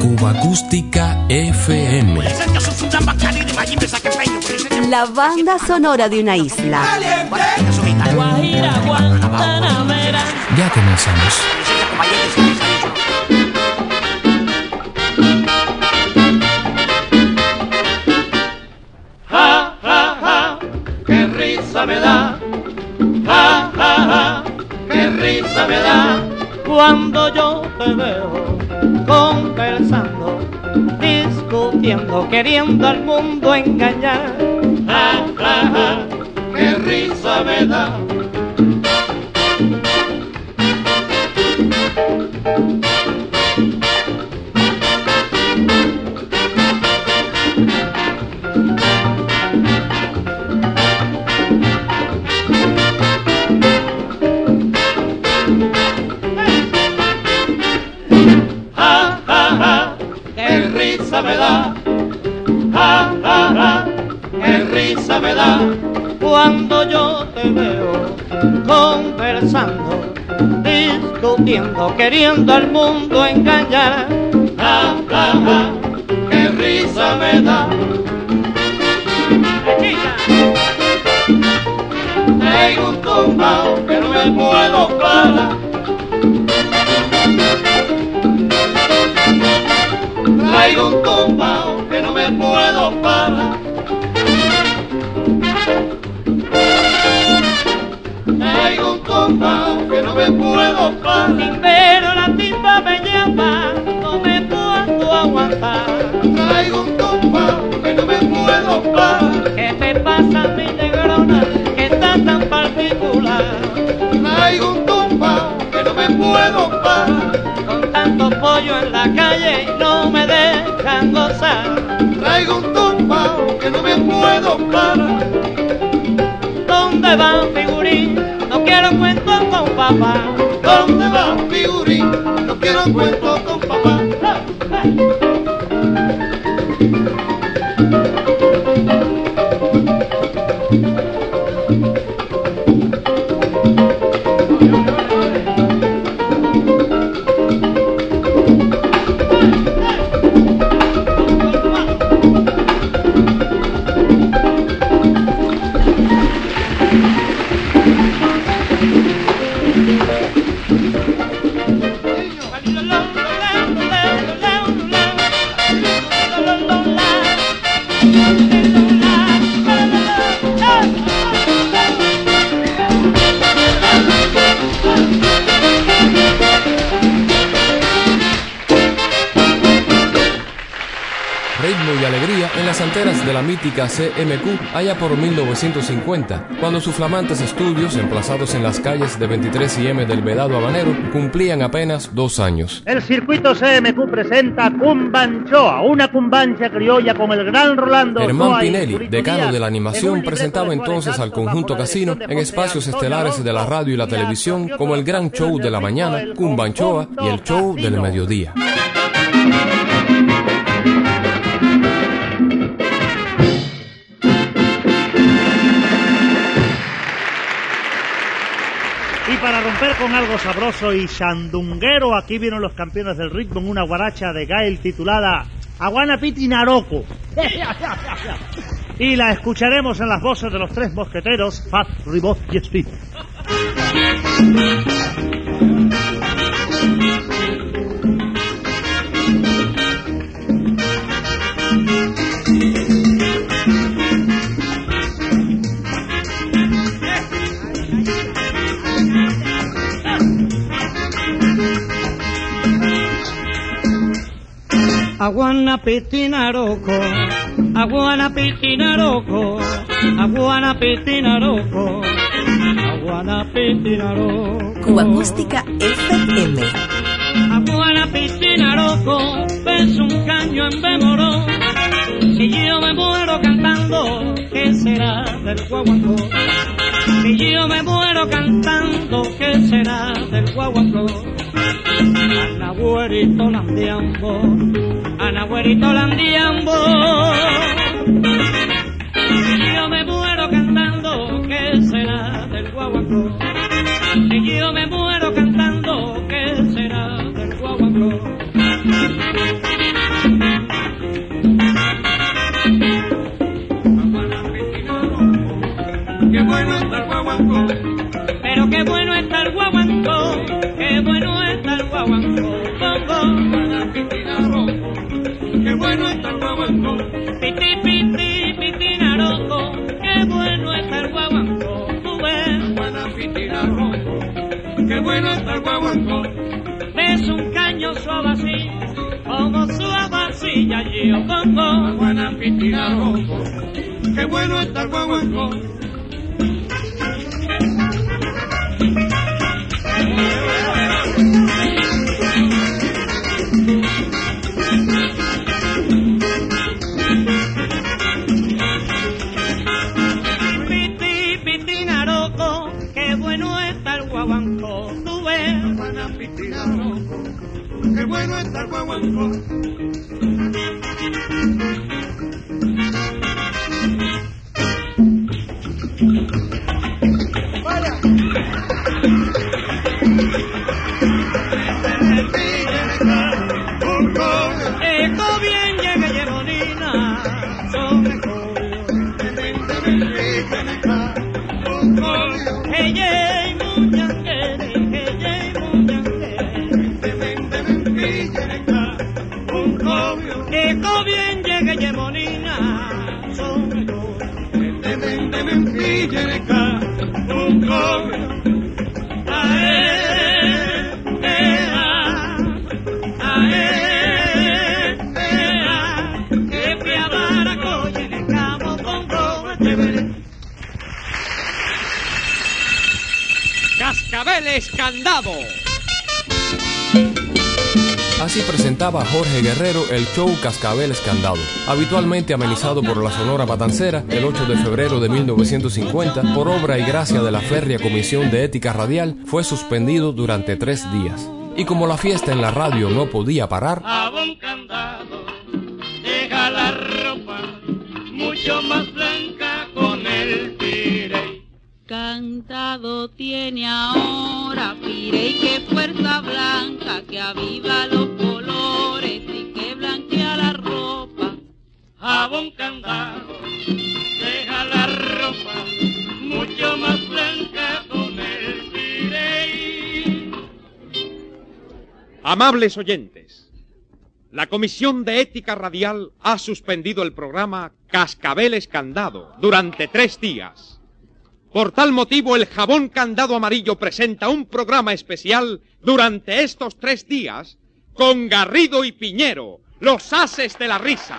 Cuba Acústica FM. La banda sonora de una isla. Ya comenzamos. Ja, ja, ja, qué risa me da. Ja, ja, ja, qué risa me da. Cuando yo te veo conversando, discutiendo, queriendo al mundo engañar. Ja, ja, ja, qué risa me da. Queriendo al mundo engañar. Ja, ja, ja, qué risa me da. Tengo un tumbao que no me puedo parar. Traigo un tumbao que no me puedo parar. Me puedo. Pero la tipa me llama, no me puedo aguantar. Traigo un tumbao que no me puedo parar. ¿Qué te pasa, mi negrona, que está tan particular? Traigo un tumbao que no me puedo parar. Con tanto pollo en la calle y no me dejan gozar. Traigo un tumbao que no me puedo parar. ¿Dónde va figurín? No quiero cuento con papá. ¿Dónde va figurín? No quiero cuento con papá. Ritmo las antenas de la mítica CMQ allá por 1950, cuando sus flamantes estudios, emplazados en las calles de 23 y M del Vedado Habanero, cumplían apenas dos años. El circuito CMQ presenta Cumbanchoa, una cumbancha criolla con el gran Rolando. Soa y Pinelli, decano de la animación, presentaba entonces al conjunto casino en espacios estelares de la radio y la televisión como el gran show de la mañana, Cumbanchoa y el show del mediodía. Para romper con algo sabroso y sandunguero, aquí vienen los campeones del ritmo en una guaracha de Gael titulada Aguana Piti Naroco. Y la escucharemos en las voces de los tres mosqueteros, Fat, Ribot y Speed. Aguana pitinaroco, aguana pitinaroco, aguana pitinaroco, aguana pitinaroco. Cuba Acústica FM. Aguana pitinaroco, ves un caño en bemoró. Si yo me muero cantando, ¿qué será del guaguancó? Si yo me muero cantando, ¿qué será del guaguancó? Anahuerito landiambo, anahuerito landiambo. El guaguancó. Es un caño suave así, como suave así, ya yo bongo. Buena pitina rojo. Qué bueno está el guaguancó. Qué bueno está el guaguancó. Eco Eco bien llega Yeronina, sobre Ae, ea, ae, ea, que con Candado. Así presentaba Jorge Guerrero el show Cascabel Escandado, habitualmente amenizado por la Sonora Matancera el 8 de febrero de 1950 por obra y gracia de la férrea Comisión de Ética Radial, fue suspendido durante tres días. Y como la fiesta en la radio no podía parar, candado, deja la ropa mucho más blanca con el pirey. Cantado tiene ahora Pirey que fuerza blanca que aviva los Candado, deja la ropa mucho más blanca con el. Amables oyentes, la Comisión de Ética Radial ha suspendido el programa Cascabeles Candado durante tres días. Por tal motivo, el jabón candado amarillo presenta un programa especial durante estos tres días con Garrido y Piñero, los ases de la risa,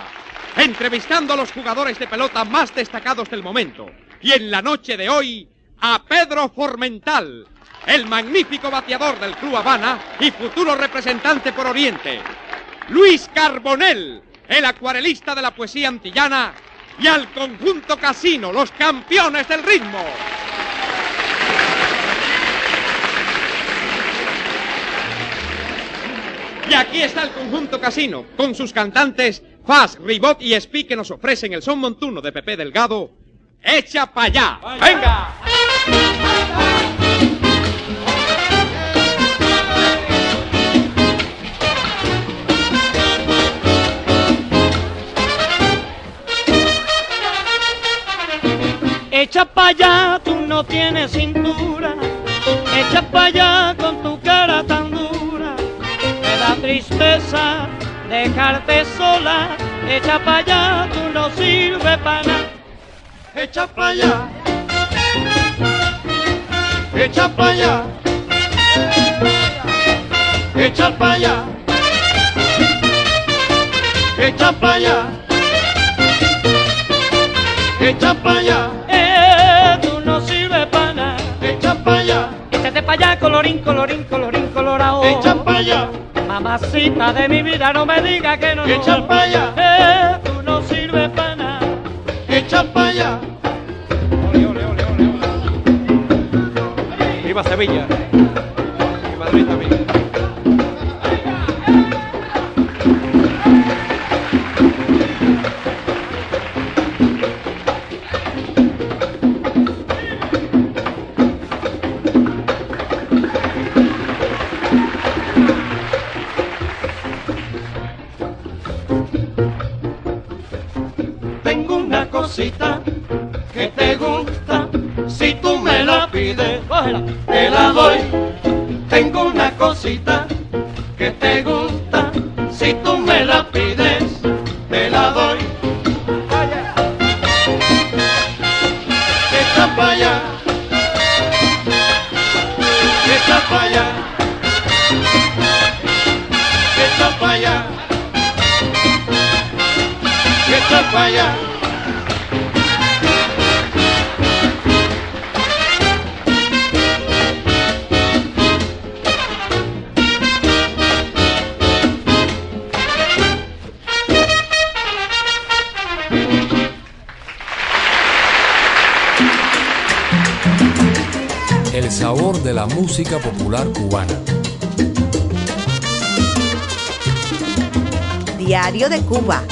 entrevistando a los jugadores de pelota más destacados del momento. Y en la noche de hoy, a Pedro Formental, el magnífico bateador del Club Habana y futuro representante por Oriente. Luis Carbonell, el acuarelista de la poesía antillana, y al conjunto Casino, los campeones del ritmo. Y aquí está el conjunto Casino, con sus cantantes Faz, Ribot y Espi que nos ofrecen el son montuno de Pepe Delgado. ¡Echa pa' allá! ¡Venga! Echa pa' allá, tú no tienes cintura. Echa pa' allá con tu cara tan dura. Me da tristeza dejarte sola. Echa pa' allá, tú no sirves para nada. Echa pa' allá, echa pa' allá, echa pa' allá, echa pa' allá, echa pa' allá, Eh, tú no sirves para nada. echa pa' allá, Échate pa' allá, colorín, colorín, colorín, colorado. echa pa' allá, Mamacita de mi vida, no me digas que no. Echa pa' allá. Eh, tú no sirves para nada. echa pa' allá. ¡Viva Sevilla! Y Madrid también. Doy. Tengo una cosita que te gusta, si tú me la pides, te la doy. Echa para allá, echa para allá, echa para allá, echa para allá. La música popular cubana. Diario de Cuba.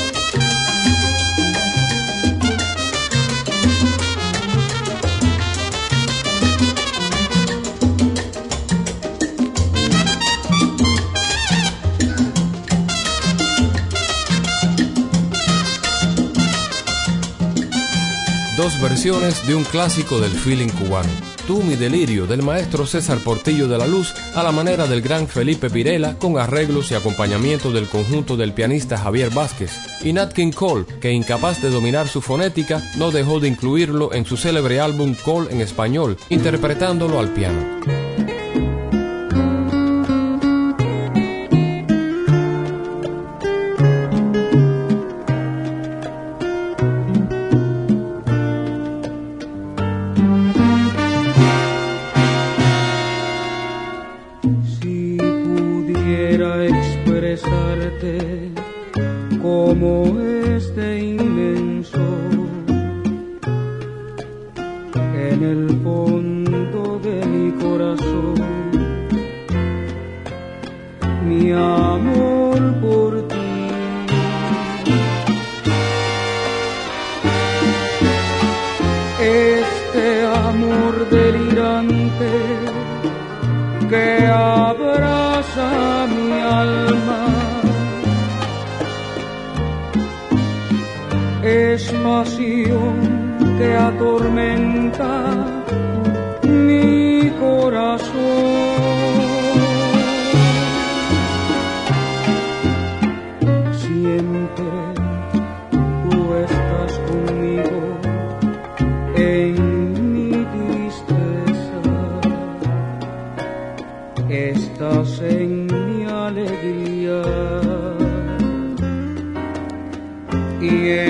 Dos versiones de un clásico del feeling cubano. Tú mi delirio del maestro César Portillo de la Luz a la manera del gran Felipe Pirela con arreglos y acompañamiento del conjunto del pianista Javier Vázquez. Y Nat King Cole, que incapaz de dominar su fonética, no dejó de incluirlo en su célebre álbum Cole en español, interpretándolo al piano. Y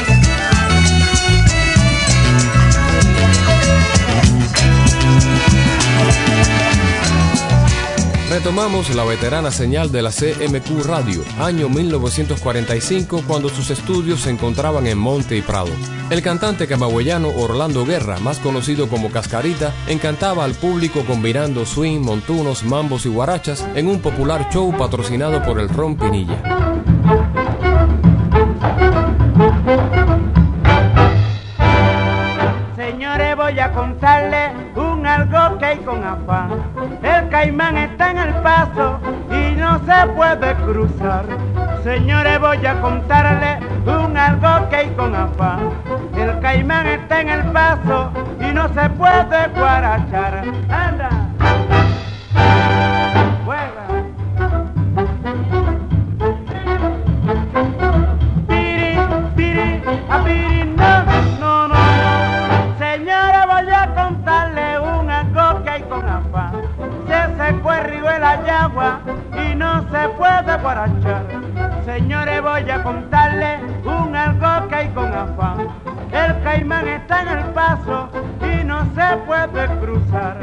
Retomamos la veterana señal de la CMQ Radio, año 1945, cuando sus estudios se encontraban en Monte y Prado. El cantante camagüeyano Orlando Guerra, más conocido como Cascarita, encantaba al público combinando swing, montunos, mambos y guarachas en un popular show patrocinado por el Ron Pinilla. Señores, voy a contarles un algo que hay con afán. El caimán está en el paso y no se puede cruzar. Señores, voy a contarles un algo que hay con afán. El caimán está en el paso y no se puede guarachar. Anda. Señores, voy a contarle un algo que hay con afán. El caimán está en el paso y no se puede cruzar.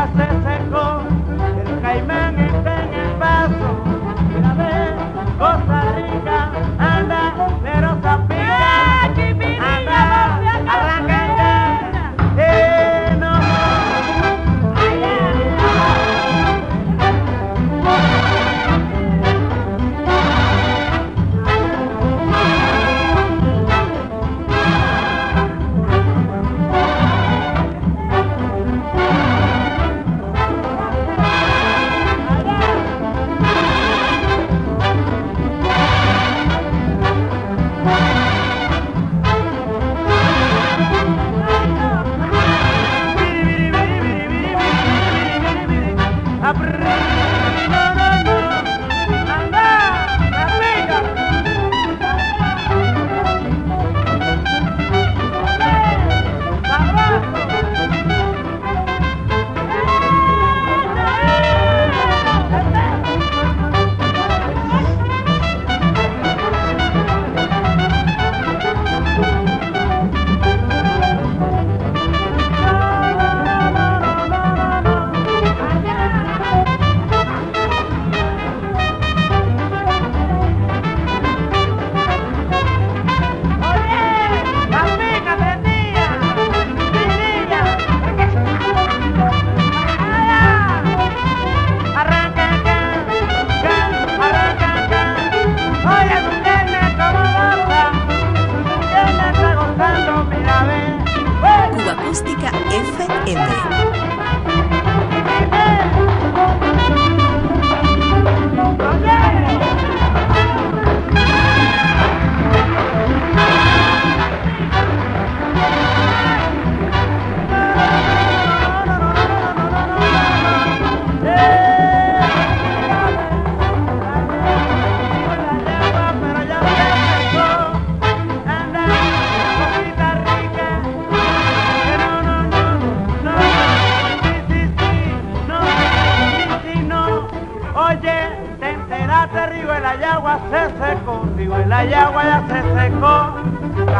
hacerse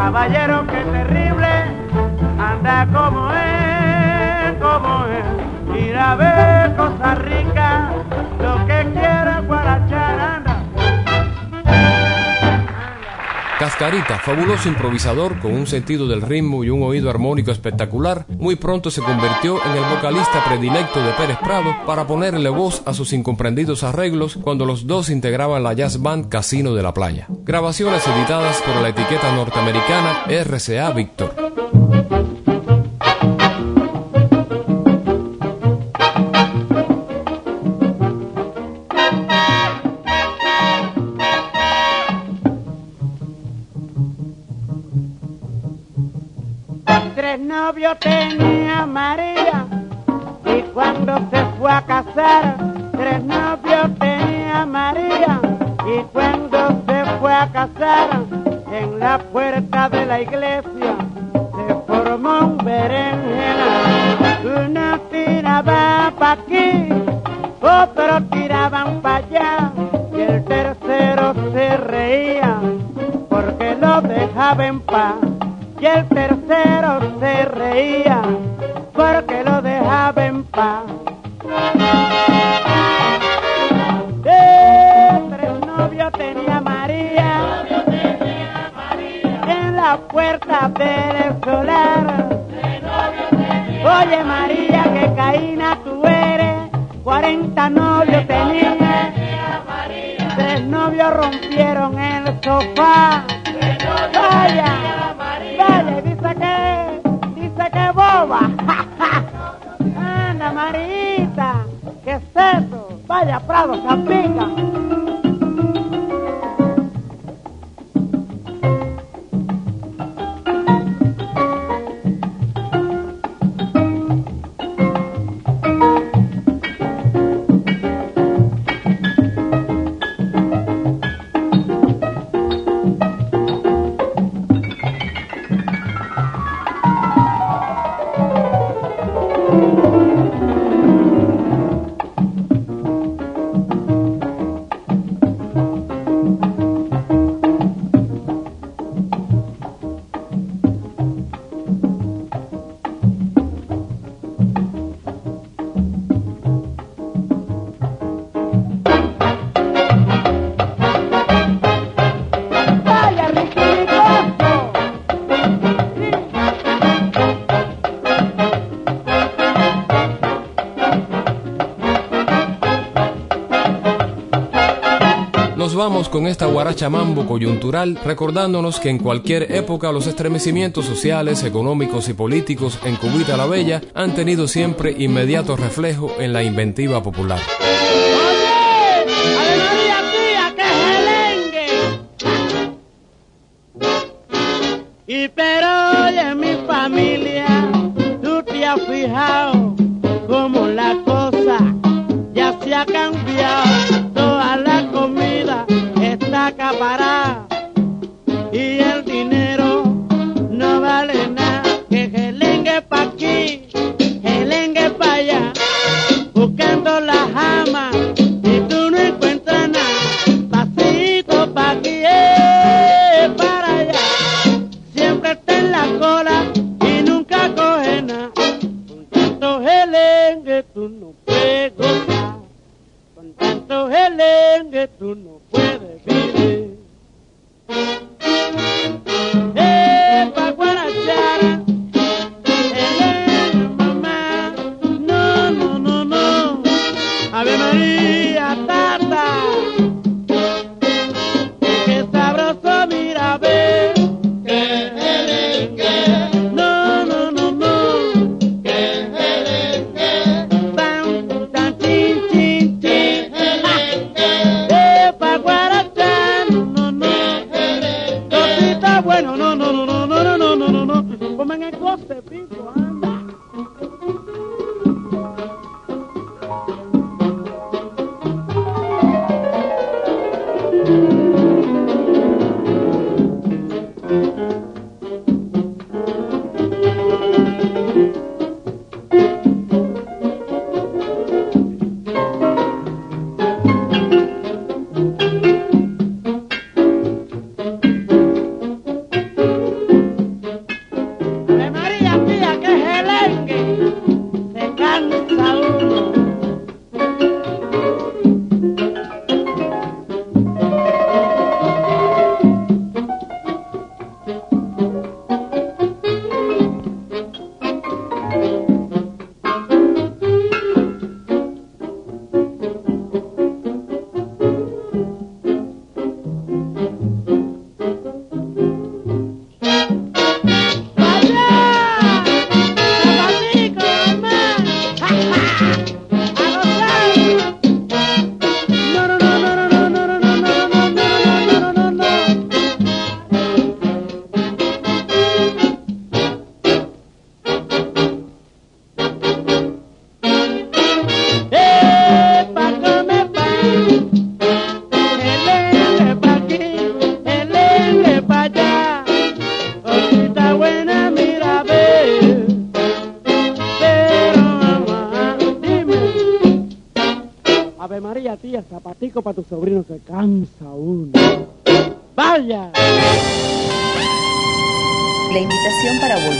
Caballero, qué terrible, anda como es, como es. Ir a ver Costa Rica, lo que quiera Cascarita, fabuloso improvisador con un sentido del ritmo y un oído armónico espectacular, muy pronto se convirtió en el vocalista predilecto de Pérez Prado para ponerle voz a sus incomprendidos arreglos cuando los dos integraban la jazz band Casino de la Playa. Grabaciones editadas por la etiqueta norteamericana RCA Victor. Tres novios tenía María y cuando se fue a casar, tres novios tenía María y cuando se fue a casar, en la puerta de la iglesia se formó un berenjena. Uno tiraba pa' aquí, otro tiraban pa' allá y el tercero se reía porque lo dejaba en paz y el tercero se reía porque lo dejaba en paz. Tres novios tenía María en la puerta del solar. Oye María, que caína tú eres, 40 novios tenía. Tres novios rompieron el sofá. Vaya, ¿qué es eso? Vaya, Prado, Zapica. Vamos con esta guaracha mambo coyuntural recordándonos que en cualquier época los estremecimientos sociales, económicos y políticos en Cubita la Bella han tenido siempre inmediato reflejo en la inventiva popular. Y pero oye mi familia, tú te has fijado cómo la cosa ya se ha cambiado.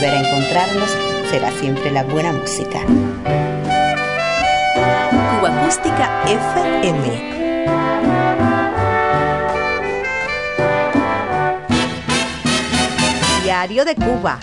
Volver a encontrarnos será siempre la buena música. Cuba Acústica FM. Diario de Cuba.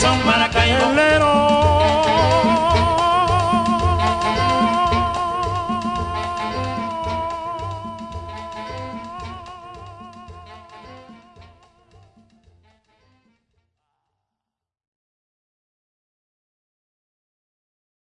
son maracas.